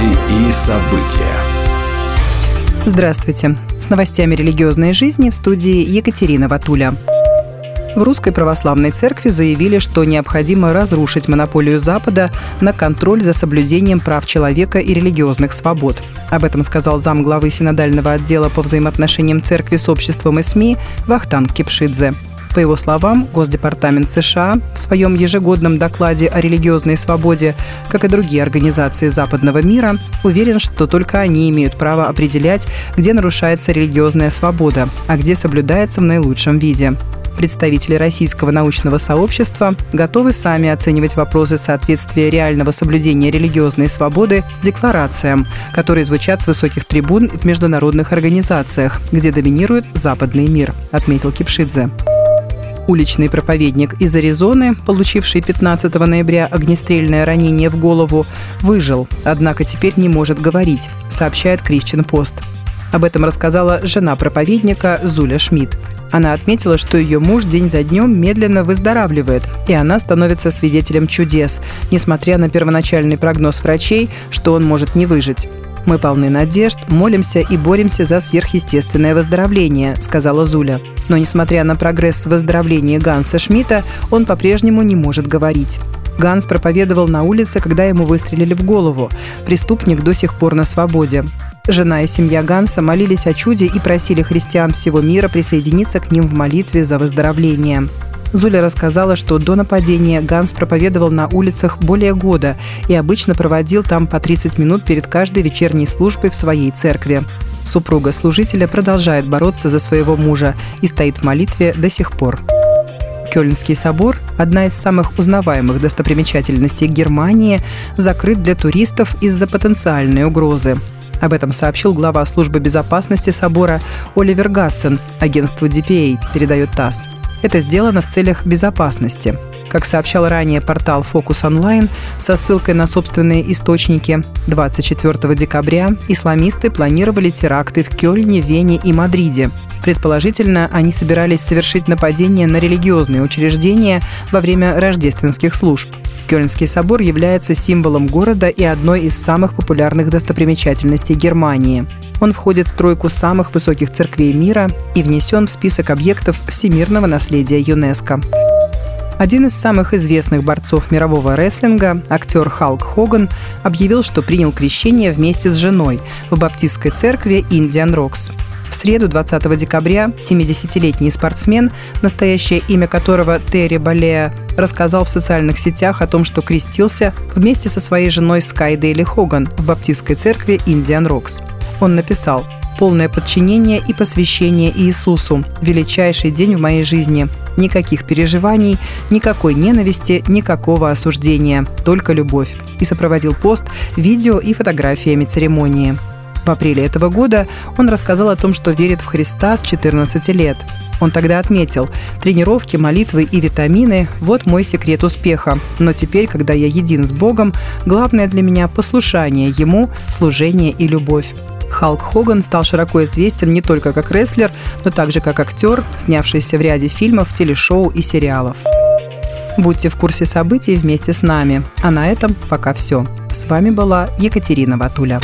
Новости и события. Здравствуйте. С новостями религиозной жизни в студии Екатерина Ватуля. В Русской Православной Церкви заявили, что необходимо разрушить монополию Запада на контроль за соблюдением прав человека и религиозных свобод. Об этом сказал зам главы Синодального отдела по взаимоотношениям Церкви с обществом и СМИ Вахтанг Кипшидзе. По его словам, Госдепартамент США в своем ежегодном докладе о религиозной свободе, как и другие организации западного мира, уверен, что только они имеют право определять, где нарушается религиозная свобода, а где соблюдается в наилучшем виде. Представители российского научного сообщества готовы сами оценивать вопросы соответствия реального соблюдения религиозной свободы декларациям, которые звучат с высоких трибун в международных организациях, где доминирует западный мир, отметил Кипшидзе уличный проповедник из Аризоны, получивший 15 ноября огнестрельное ранение в голову, выжил, однако теперь не может говорить, сообщает Christian Пост. Об этом рассказала жена проповедника Зуля Шмидт. Она отметила, что ее муж день за днем медленно выздоравливает, и она становится свидетелем чудес, несмотря на первоначальный прогноз врачей, что он может не выжить. «Мы полны надежд, молимся и боремся за сверхъестественное выздоровление», — сказала Зуля. Но несмотря на прогресс в выздоровлении Ганса Шмидта, он по-прежнему не может говорить. Ганс проповедовал на улице, когда ему выстрелили в голову. Преступник до сих пор на свободе. Жена и семья Ганса молились о чуде и просили христиан всего мира присоединиться к ним в молитве за выздоровление. Зуля рассказала, что до нападения Ганс проповедовал на улицах более года и обычно проводил там по 30 минут перед каждой вечерней службой в своей церкви. Супруга служителя продолжает бороться за своего мужа и стоит в молитве до сих пор. Кёльнский собор, одна из самых узнаваемых достопримечательностей Германии, закрыт для туристов из-за потенциальной угрозы. Об этом сообщил глава службы безопасности собора Оливер Гассен агентству DPA, передает ТАСС. Это сделано в целях безопасности. Как сообщал ранее портал Focus Online со ссылкой на собственные источники, 24 декабря исламисты планировали теракты в Кёльне, Вене и Мадриде. Предположительно, они собирались совершить нападение на религиозные учреждения во время рождественских служб. Кёльнский собор является символом города и одной из самых популярных достопримечательностей Германии. Он входит в тройку самых высоких церквей мира и внесен в список объектов всемирного наследия ЮНЕСКО. Один из самых известных борцов мирового рестлинга, актер Халк Хоган, объявил, что принял крещение вместе с женой в баптистской церкви Индиан Рокс. В среду 20 декабря 70-летний спортсмен, настоящее имя которого Терри Балея, рассказал в социальных сетях о том, что крестился вместе со своей женой Скай Дейли Хоган в баптистской церкви Индиан Рокс. Он написал «Полное подчинение и посвящение Иисусу. Величайший день в моей жизни. Никаких переживаний, никакой ненависти, никакого осуждения. Только любовь». И сопроводил пост видео и фотографиями церемонии. В апреле этого года он рассказал о том, что верит в Христа с 14 лет. Он тогда отметил, тренировки, молитвы и витамины – вот мой секрет успеха. Но теперь, когда я един с Богом, главное для меня – послушание Ему, служение и любовь. Халк Хоган стал широко известен не только как рестлер, но также как актер, снявшийся в ряде фильмов, телешоу и сериалов. Будьте в курсе событий вместе с нами. А на этом пока все. С вами была Екатерина Ватуля.